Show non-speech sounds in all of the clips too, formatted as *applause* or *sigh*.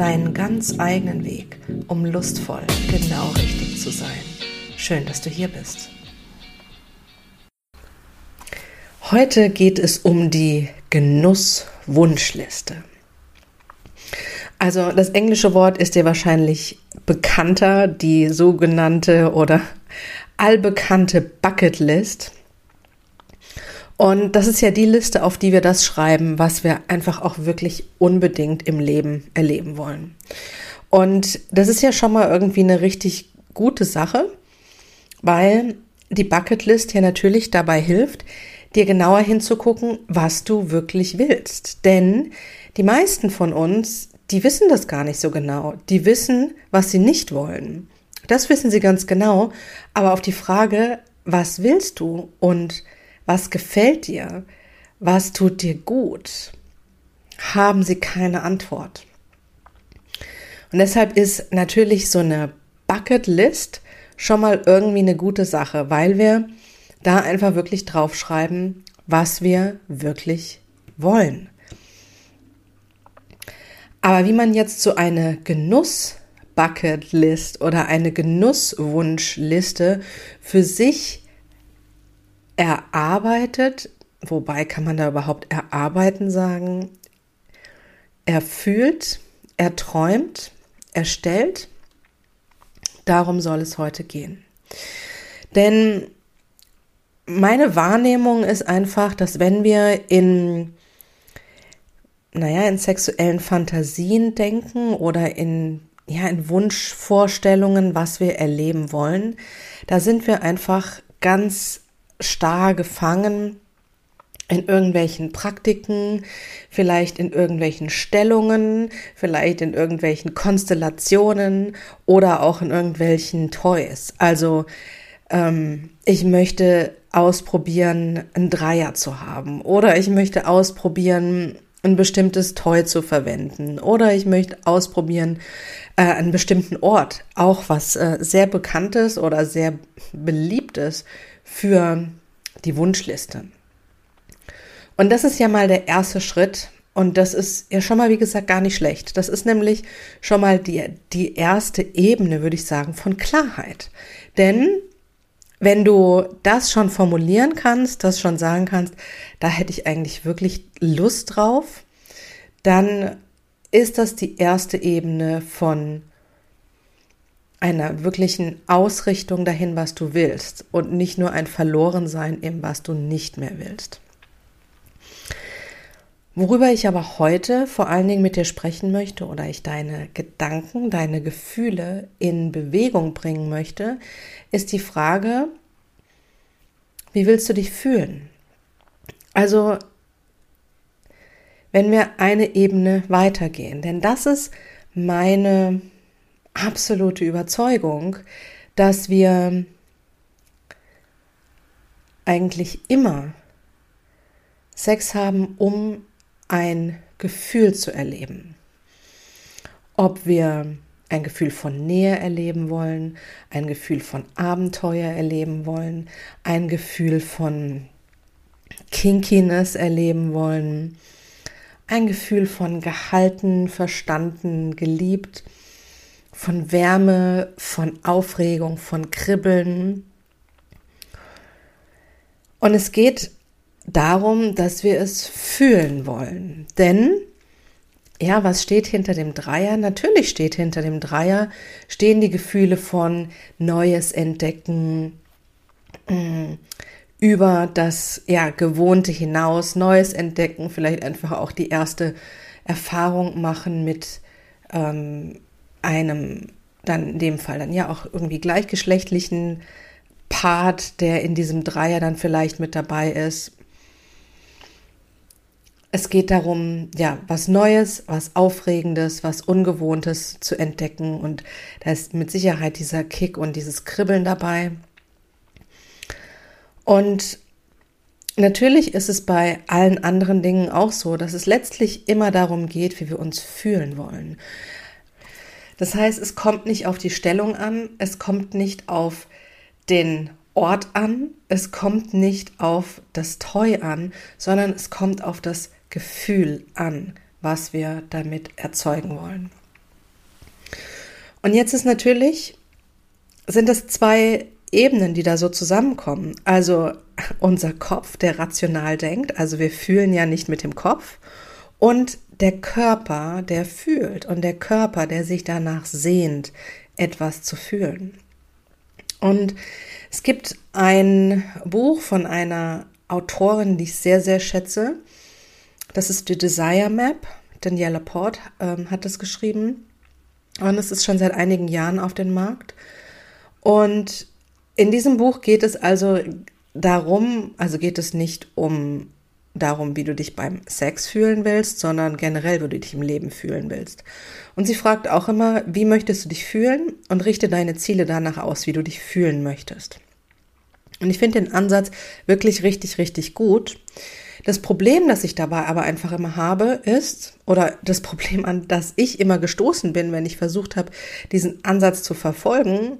deinen ganz eigenen Weg, um lustvoll genau richtig zu sein. Schön, dass du hier bist. Heute geht es um die Genusswunschliste. Also das englische Wort ist dir wahrscheinlich bekannter, die sogenannte oder allbekannte Bucketlist. Und das ist ja die Liste, auf die wir das schreiben, was wir einfach auch wirklich unbedingt im Leben erleben wollen. Und das ist ja schon mal irgendwie eine richtig gute Sache, weil die Bucketlist ja natürlich dabei hilft, dir genauer hinzugucken, was du wirklich willst. Denn die meisten von uns die wissen das gar nicht so genau. Die wissen, was sie nicht wollen. Das wissen sie ganz genau. Aber auf die Frage, was willst du und was gefällt dir, was tut dir gut, haben sie keine Antwort. Und deshalb ist natürlich so eine Bucket List schon mal irgendwie eine gute Sache, weil wir da einfach wirklich draufschreiben, was wir wirklich wollen. Aber wie man jetzt so eine Genuss Bucketlist oder eine Genusswunschliste für sich erarbeitet, wobei kann man da überhaupt erarbeiten sagen, erfühlt, erträumt, erstellt, darum soll es heute gehen. Denn meine Wahrnehmung ist einfach, dass wenn wir in naja, in sexuellen Fantasien denken oder in, ja, in Wunschvorstellungen, was wir erleben wollen, da sind wir einfach ganz starr gefangen in irgendwelchen Praktiken, vielleicht in irgendwelchen Stellungen, vielleicht in irgendwelchen Konstellationen oder auch in irgendwelchen Toys. Also ähm, ich möchte ausprobieren, einen Dreier zu haben oder ich möchte ausprobieren, ein bestimmtes Toy zu verwenden oder ich möchte ausprobieren äh, einen bestimmten Ort, auch was äh, sehr bekanntes oder sehr beliebtes für die Wunschliste. Und das ist ja mal der erste Schritt und das ist ja schon mal, wie gesagt, gar nicht schlecht. Das ist nämlich schon mal die, die erste Ebene, würde ich sagen, von Klarheit. Denn wenn du das schon formulieren kannst, das schon sagen kannst, da hätte ich eigentlich wirklich Lust drauf, dann ist das die erste Ebene von einer wirklichen Ausrichtung dahin, was du willst und nicht nur ein Verlorensein im, was du nicht mehr willst. Worüber ich aber heute vor allen Dingen mit dir sprechen möchte oder ich deine Gedanken, deine Gefühle in Bewegung bringen möchte, ist die Frage, wie willst du dich fühlen? Also, wenn wir eine Ebene weitergehen, denn das ist meine absolute Überzeugung, dass wir eigentlich immer Sex haben, um ein Gefühl zu erleben. Ob wir ein Gefühl von Nähe erleben wollen, ein Gefühl von Abenteuer erleben wollen, ein Gefühl von Kinkiness erleben wollen, ein Gefühl von gehalten, verstanden, geliebt, von Wärme, von Aufregung, von Kribbeln. Und es geht darum, dass wir es fühlen wollen. Denn, ja, was steht hinter dem Dreier? Natürlich steht hinter dem Dreier, stehen die Gefühle von Neues entdecken, mm, über das ja, Gewohnte hinaus, Neues entdecken, vielleicht einfach auch die erste Erfahrung machen mit ähm, einem, dann in dem Fall dann ja auch irgendwie gleichgeschlechtlichen Part, der in diesem Dreier dann vielleicht mit dabei ist. Es geht darum, ja, was Neues, was Aufregendes, was Ungewohntes zu entdecken. Und da ist mit Sicherheit dieser Kick und dieses Kribbeln dabei. Und natürlich ist es bei allen anderen Dingen auch so, dass es letztlich immer darum geht, wie wir uns fühlen wollen. Das heißt, es kommt nicht auf die Stellung an, es kommt nicht auf den Ort an, es kommt nicht auf das Toy an, sondern es kommt auf das Gefühl an, was wir damit erzeugen wollen. Und jetzt ist natürlich, sind es zwei Ebenen, die da so zusammenkommen. Also unser Kopf, der rational denkt, also wir fühlen ja nicht mit dem Kopf, und der Körper, der fühlt und der Körper, der sich danach sehnt, etwas zu fühlen. Und es gibt ein Buch von einer Autorin, die ich sehr, sehr schätze. Das ist die Desire Map. Daniela Port ähm, hat das geschrieben. Und es ist schon seit einigen Jahren auf dem Markt. Und in diesem Buch geht es also darum, also geht es nicht um darum, wie du dich beim Sex fühlen willst, sondern generell, wie du dich im Leben fühlen willst. Und sie fragt auch immer, wie möchtest du dich fühlen und richte deine Ziele danach aus, wie du dich fühlen möchtest. Und ich finde den Ansatz wirklich richtig, richtig gut. Das Problem, das ich dabei aber einfach immer habe, ist, oder das Problem, an das ich immer gestoßen bin, wenn ich versucht habe, diesen Ansatz zu verfolgen,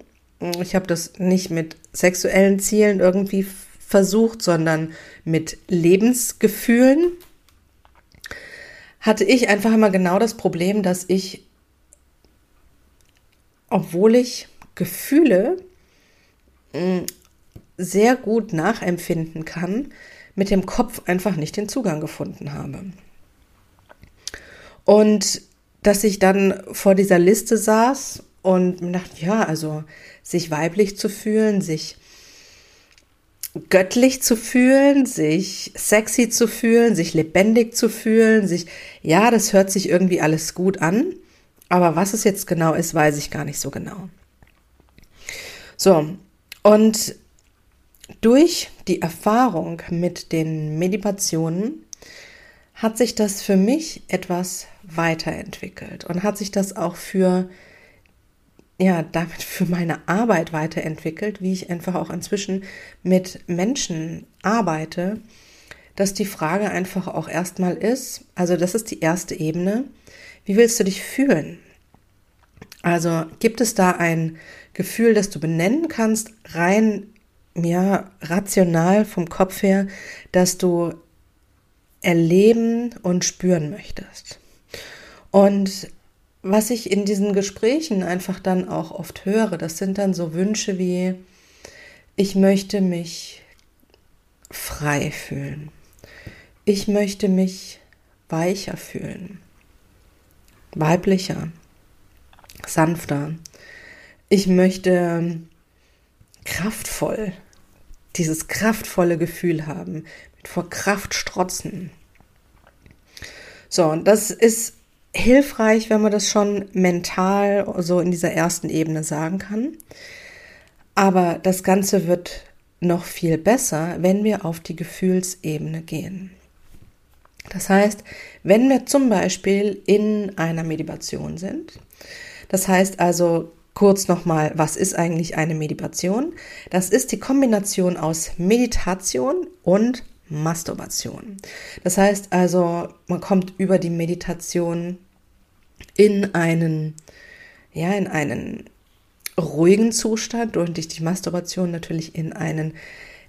ich habe das nicht mit sexuellen Zielen irgendwie versucht, sondern mit Lebensgefühlen, hatte ich einfach immer genau das Problem, dass ich, obwohl ich Gefühle hm, sehr gut nachempfinden kann, mit dem Kopf einfach nicht den Zugang gefunden habe. Und dass ich dann vor dieser Liste saß und mir dachte, ja, also sich weiblich zu fühlen, sich göttlich zu fühlen, sich sexy zu fühlen, sich lebendig zu fühlen, sich, ja, das hört sich irgendwie alles gut an, aber was es jetzt genau ist, weiß ich gar nicht so genau. So, und durch die Erfahrung mit den Meditationen hat sich das für mich etwas weiterentwickelt und hat sich das auch für ja, damit für meine Arbeit weiterentwickelt, wie ich einfach auch inzwischen mit Menschen arbeite, dass die Frage einfach auch erstmal ist, also das ist die erste Ebene, wie willst du dich fühlen? Also gibt es da ein Gefühl, das du benennen kannst, rein ja, rational vom Kopf her, dass du erleben und spüren möchtest. Und was ich in diesen Gesprächen einfach dann auch oft höre, das sind dann so Wünsche wie, ich möchte mich frei fühlen. Ich möchte mich weicher fühlen, weiblicher, sanfter. Ich möchte kraftvoll, dieses kraftvolle Gefühl haben, mit vor Kraft strotzen. So, und das ist hilfreich, wenn man das schon mental so in dieser ersten Ebene sagen kann. Aber das Ganze wird noch viel besser, wenn wir auf die Gefühlsebene gehen. Das heißt, wenn wir zum Beispiel in einer Meditation sind, das heißt also kurz nochmal, was ist eigentlich eine Meditation? Das ist die Kombination aus Meditation und Masturbation. Das heißt also, man kommt über die Meditation in einen, ja, in einen ruhigen Zustand und durch die Masturbation natürlich in einen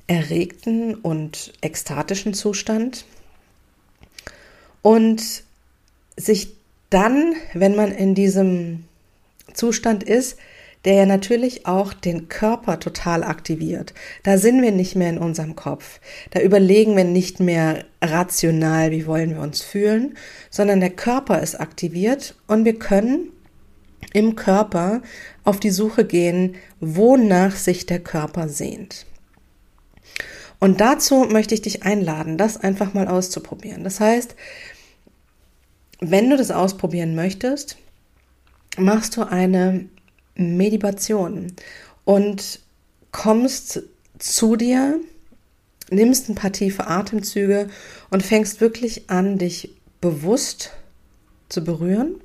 erregten und ekstatischen Zustand. Und sich dann, wenn man in diesem Zustand ist, der ja natürlich auch den Körper total aktiviert. Da sind wir nicht mehr in unserem Kopf. Da überlegen wir nicht mehr rational, wie wollen wir uns fühlen, sondern der Körper ist aktiviert und wir können im Körper auf die Suche gehen, wonach sich der Körper sehnt. Und dazu möchte ich dich einladen, das einfach mal auszuprobieren. Das heißt, wenn du das ausprobieren möchtest, machst du eine Meditation und kommst zu dir nimmst ein paar tiefe Atemzüge und fängst wirklich an, dich bewusst zu berühren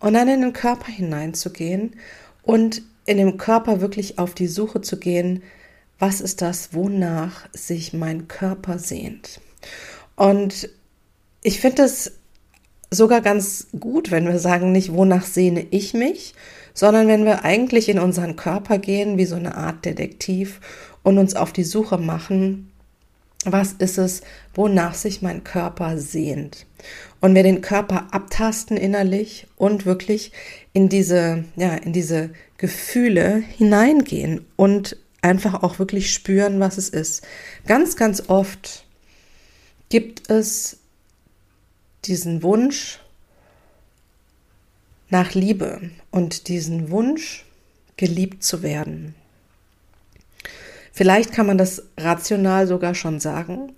und dann in den Körper hineinzugehen und in dem Körper wirklich auf die Suche zu gehen, was ist das, wonach sich mein Körper sehnt. Und ich finde es sogar ganz gut, wenn wir sagen, nicht wonach sehne ich mich, sondern wenn wir eigentlich in unseren Körper gehen, wie so eine Art Detektiv und uns auf die Suche machen, was ist es, wonach sich mein Körper sehnt. Und wir den Körper abtasten innerlich und wirklich in diese, ja, in diese Gefühle hineingehen und einfach auch wirklich spüren, was es ist. Ganz, ganz oft gibt es diesen Wunsch nach Liebe und diesen Wunsch, geliebt zu werden. Vielleicht kann man das rational sogar schon sagen.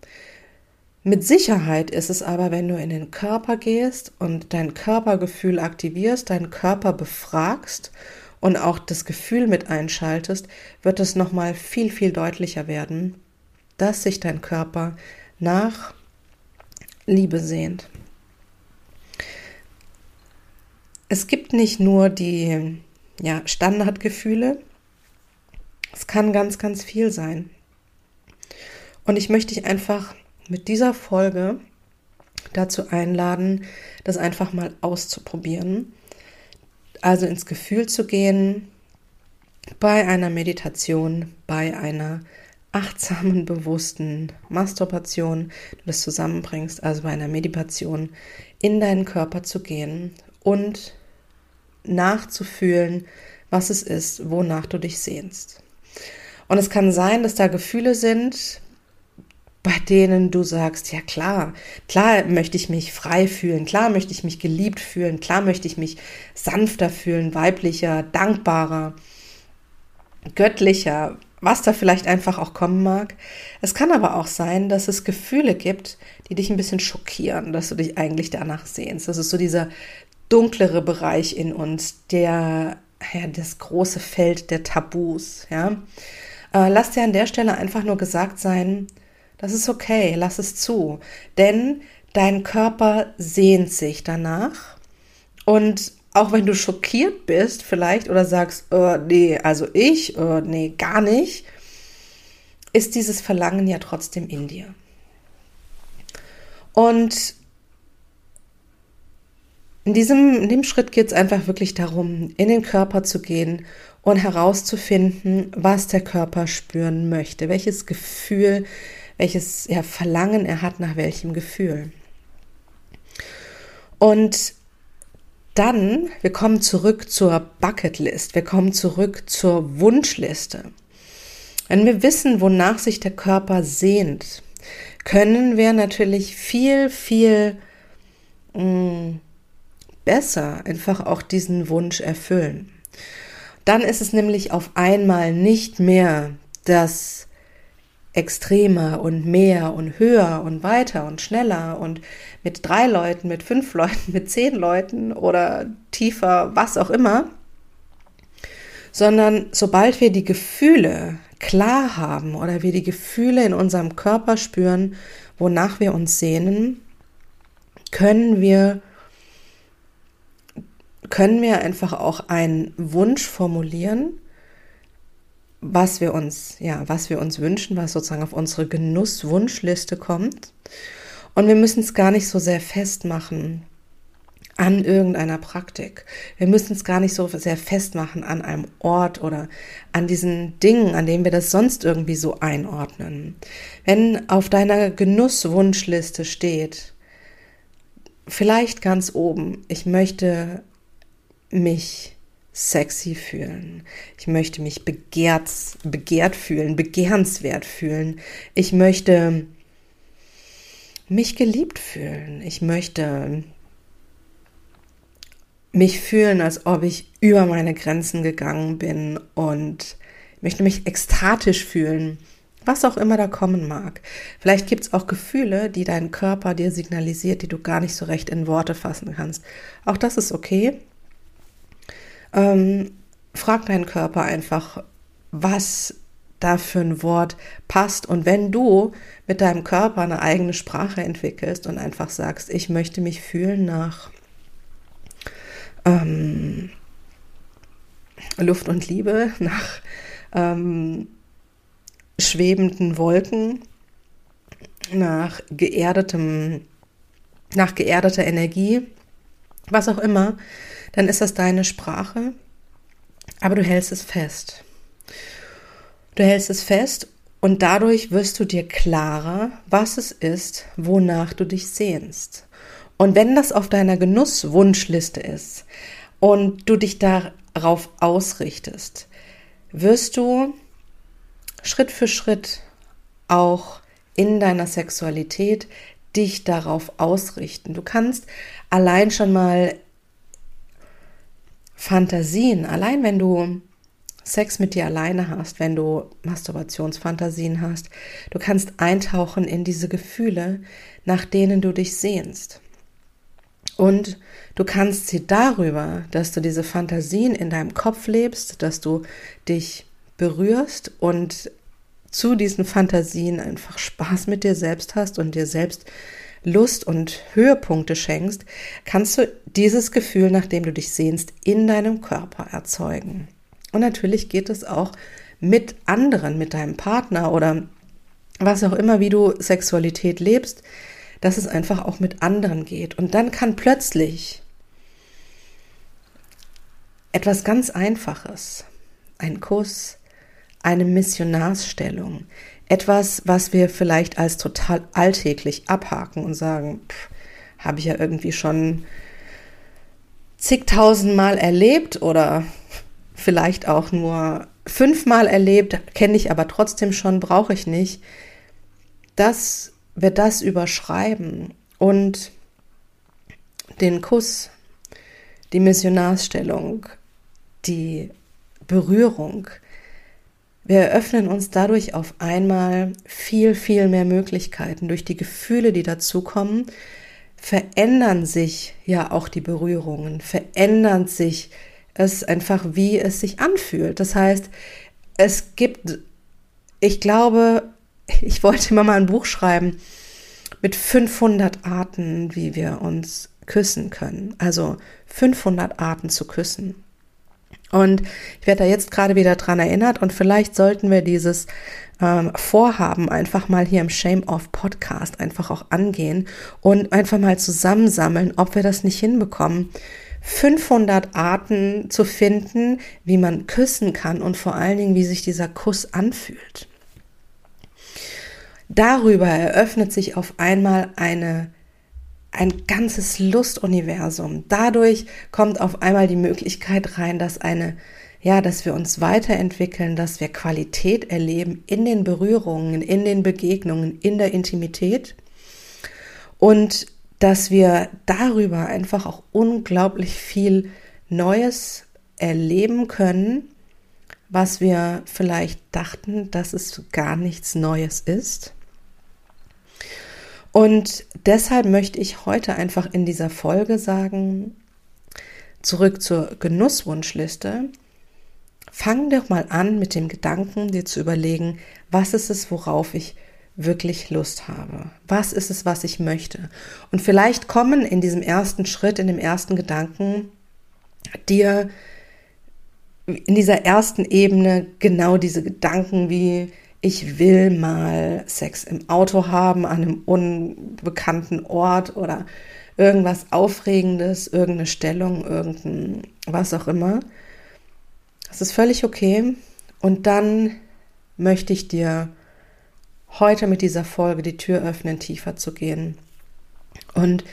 Mit Sicherheit ist es aber, wenn du in den Körper gehst und dein Körpergefühl aktivierst, deinen Körper befragst und auch das Gefühl mit einschaltest, wird es nochmal viel, viel deutlicher werden, dass sich dein Körper nach Liebe sehnt. Es gibt nicht nur die ja, Standardgefühle, es kann ganz, ganz viel sein. Und ich möchte dich einfach mit dieser Folge dazu einladen, das einfach mal auszuprobieren. Also ins Gefühl zu gehen bei einer Meditation, bei einer achtsamen, bewussten Masturbation, du das zusammenbringst, also bei einer Meditation in deinen Körper zu gehen und nachzufühlen, was es ist, wonach du dich sehnst. Und es kann sein, dass da Gefühle sind, bei denen du sagst, ja klar, klar möchte ich mich frei fühlen, klar möchte ich mich geliebt fühlen, klar möchte ich mich sanfter fühlen, weiblicher, dankbarer, göttlicher, was da vielleicht einfach auch kommen mag. Es kann aber auch sein, dass es Gefühle gibt, die dich ein bisschen schockieren, dass du dich eigentlich danach sehnst. Das ist so dieser dunklere Bereich in uns, der, ja, das große Feld der Tabus, ja. Äh, lass dir an der Stelle einfach nur gesagt sein, das ist okay, lass es zu. Denn dein Körper sehnt sich danach. Und auch wenn du schockiert bist, vielleicht, oder sagst, oh, nee, also ich, oh, nee, gar nicht, ist dieses Verlangen ja trotzdem in dir. Und in diesem, in dem Schritt geht es einfach wirklich darum, in den Körper zu gehen und herauszufinden, was der Körper spüren möchte, welches Gefühl welches ja, Verlangen er hat nach welchem Gefühl. Und dann, wir kommen zurück zur Bucketlist, wir kommen zurück zur Wunschliste. Wenn wir wissen, wonach sich der Körper sehnt, können wir natürlich viel, viel mh, mm, besser einfach auch diesen Wunsch erfüllen. Dann ist es nämlich auf einmal nicht mehr das extremer und mehr und höher und weiter und schneller und mit drei Leuten, mit fünf Leuten, *laughs* mit zehn Leuten oder tiefer, was auch immer, sondern sobald wir die Gefühle klar haben oder wir die Gefühle in unserem Körper spüren, wonach wir uns sehnen, können wir können wir einfach auch einen Wunsch formulieren, was wir uns, ja, was wir uns wünschen, was sozusagen auf unsere Genusswunschliste kommt. Und wir müssen es gar nicht so sehr festmachen an irgendeiner Praktik. Wir müssen es gar nicht so sehr festmachen an einem Ort oder an diesen Dingen, an denen wir das sonst irgendwie so einordnen. Wenn auf deiner Genusswunschliste steht, vielleicht ganz oben, ich möchte mich sexy fühlen. Ich möchte mich begehrt, begehrt fühlen, begehrenswert fühlen. Ich möchte mich geliebt fühlen. Ich möchte mich fühlen, als ob ich über meine Grenzen gegangen bin und möchte mich ekstatisch fühlen, was auch immer da kommen mag. Vielleicht gibt es auch Gefühle, die dein Körper dir signalisiert, die du gar nicht so recht in Worte fassen kannst. Auch das ist okay. Ähm, frag deinen Körper einfach, was dafür ein Wort passt. Und wenn du mit deinem Körper eine eigene Sprache entwickelst und einfach sagst, ich möchte mich fühlen nach ähm, Luft und Liebe, *laughs* nach ähm, schwebenden Wolken, nach geerdetem, nach geerdeter Energie, was auch immer, dann ist das deine Sprache, aber du hältst es fest. Du hältst es fest und dadurch wirst du dir klarer, was es ist, wonach du dich sehnst. Und wenn das auf deiner Genusswunschliste ist und du dich darauf ausrichtest, wirst du Schritt für Schritt auch in deiner Sexualität dich darauf ausrichten. Du kannst allein schon mal Fantasien, allein wenn du Sex mit dir alleine hast, wenn du Masturbationsfantasien hast, du kannst eintauchen in diese Gefühle, nach denen du dich sehnst. Und du kannst sie darüber, dass du diese Fantasien in deinem Kopf lebst, dass du dich berührst und zu diesen Fantasien einfach Spaß mit dir selbst hast und dir selbst Lust und Höhepunkte schenkst, kannst du dieses Gefühl, nach dem du dich sehnst, in deinem Körper erzeugen. Und natürlich geht es auch mit anderen, mit deinem Partner oder was auch immer, wie du Sexualität lebst, dass es einfach auch mit anderen geht. Und dann kann plötzlich etwas ganz Einfaches, ein Kuss, eine Missionarsstellung, etwas, was wir vielleicht als total alltäglich abhaken und sagen, habe ich ja irgendwie schon zigtausendmal erlebt oder vielleicht auch nur fünfmal erlebt, kenne ich aber trotzdem schon, brauche ich nicht, dass wir das überschreiben und den Kuss, die Missionarsstellung, die Berührung, wir eröffnen uns dadurch auf einmal viel, viel mehr Möglichkeiten. Durch die Gefühle, die dazukommen, verändern sich ja auch die Berührungen, verändern sich es einfach, wie es sich anfühlt. Das heißt, es gibt, ich glaube, *laughs* ich wollte immer mal ein Buch schreiben mit 500 Arten, wie wir uns küssen können. Also 500 Arten zu küssen. Und ich werde da jetzt gerade wieder dran erinnert und vielleicht sollten wir dieses ähm, Vorhaben einfach mal hier im Shame Off Podcast einfach auch angehen und einfach mal zusammensammeln, ob wir das nicht hinbekommen. 500 Arten zu finden, wie man küssen kann und vor allen Dingen, wie sich dieser Kuss anfühlt. Darüber eröffnet sich auf einmal eine ein ganzes Lustuniversum. Dadurch kommt auf einmal die Möglichkeit rein, dass eine ja, dass wir uns weiterentwickeln, dass wir Qualität erleben in den Berührungen, in den Begegnungen, in der Intimität und dass wir darüber einfach auch unglaublich viel Neues erleben können, was wir vielleicht dachten, dass es gar nichts Neues ist. Und deshalb möchte ich heute einfach in dieser Folge sagen, zurück zur Genusswunschliste. Fang doch mal an mit dem Gedanken, dir zu überlegen, was ist es, worauf ich wirklich Lust habe? Was ist es, was ich möchte? Und vielleicht kommen in diesem ersten Schritt, in dem ersten Gedanken dir in dieser ersten Ebene genau diese Gedanken wie ich will mal Sex im Auto haben, an einem unbekannten Ort oder irgendwas Aufregendes, irgendeine Stellung, irgendein was auch immer. Das ist völlig okay. Und dann möchte ich dir heute mit dieser Folge die Tür öffnen, tiefer zu gehen und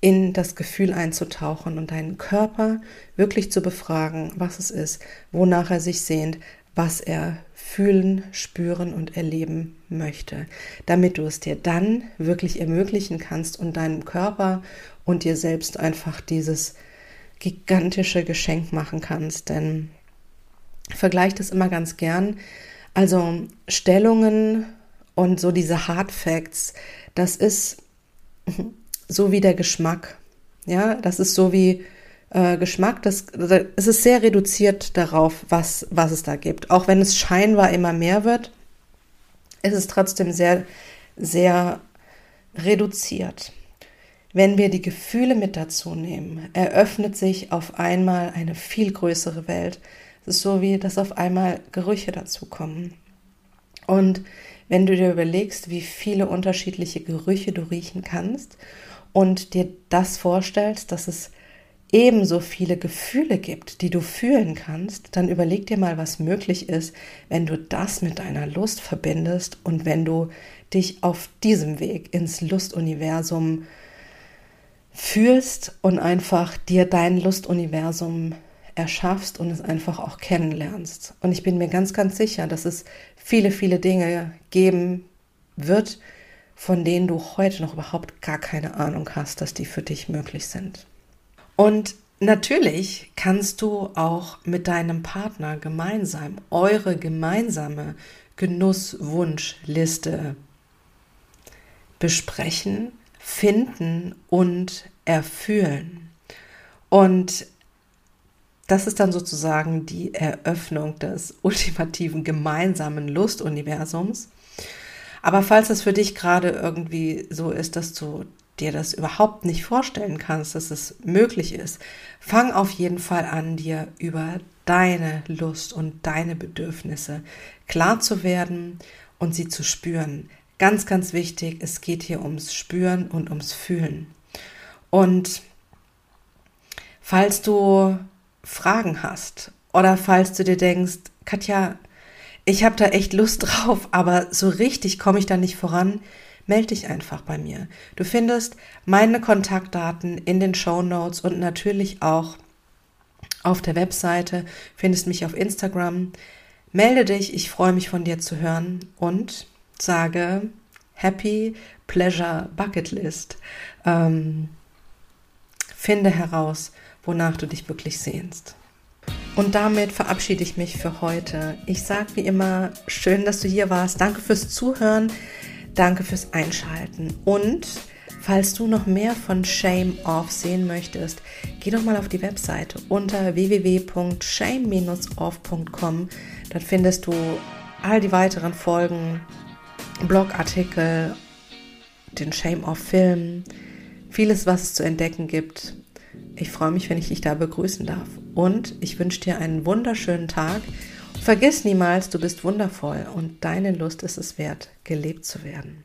in das Gefühl einzutauchen und deinen Körper wirklich zu befragen, was es ist, wonach er sich sehnt, was er fühlen, spüren und erleben möchte, damit du es dir dann wirklich ermöglichen kannst und deinem Körper und dir selbst einfach dieses gigantische Geschenk machen kannst. Denn vergleich das immer ganz gern. Also Stellungen und so diese Hard Facts, das ist *laughs* so wie der Geschmack. Ja, das ist so wie äh, Geschmack, das, es ist sehr reduziert darauf, was, was es da gibt. Auch wenn es scheinbar immer mehr wird, ist es trotzdem sehr, sehr reduziert. Wenn wir die Gefühle mit dazu nehmen, eröffnet sich auf einmal eine viel größere Welt. Es ist so wie, dass auf einmal Gerüche dazukommen. Und wenn du dir überlegst, wie viele unterschiedliche Gerüche du riechen kannst und dir das vorstellst, dass es ebenso viele Gefühle gibt, die du fühlen kannst, dann überleg dir mal, was möglich ist, wenn du das mit deiner Lust verbindest und wenn du dich auf diesem Weg ins Lustuniversum fühlst und einfach dir dein Lustuniversum erschaffst und es einfach auch kennenlernst. Und ich bin mir ganz, ganz sicher, dass es viele, viele Dinge geben wird, von denen du heute noch überhaupt gar keine Ahnung hast, dass die für dich möglich sind. Und natürlich kannst du auch mit deinem Partner gemeinsam eure gemeinsame Genusswunschliste besprechen, finden und erfüllen. Und das ist dann sozusagen die Eröffnung des ultimativen gemeinsamen Lustuniversums. Aber falls es für dich gerade irgendwie so ist, dass du dir das überhaupt nicht vorstellen kannst, dass es möglich ist, fang auf jeden Fall an, dir über deine Lust und deine Bedürfnisse klar zu werden und sie zu spüren. Ganz, ganz wichtig, es geht hier ums Spüren und ums Fühlen. Und falls du Fragen hast oder falls du dir denkst, Katja, ich habe da echt Lust drauf, aber so richtig komme ich da nicht voran, melde dich einfach bei mir. Du findest meine Kontaktdaten in den Show Notes und natürlich auch auf der Webseite, findest mich auf Instagram. Melde dich, ich freue mich von dir zu hören und sage Happy Pleasure Bucket List. Ähm, finde heraus, wonach du dich wirklich sehnst. Und damit verabschiede ich mich für heute. Ich sage wie immer, schön, dass du hier warst. Danke fürs Zuhören. Danke fürs Einschalten. Und falls du noch mehr von Shame Off sehen möchtest, geh doch mal auf die Webseite unter www.shame-off.com. Dort findest du all die weiteren Folgen, Blogartikel, den Shame Off Film, vieles, was es zu entdecken gibt. Ich freue mich, wenn ich dich da begrüßen darf. Und ich wünsche dir einen wunderschönen Tag Vergiss niemals, du bist wundervoll und deine Lust ist es wert, gelebt zu werden.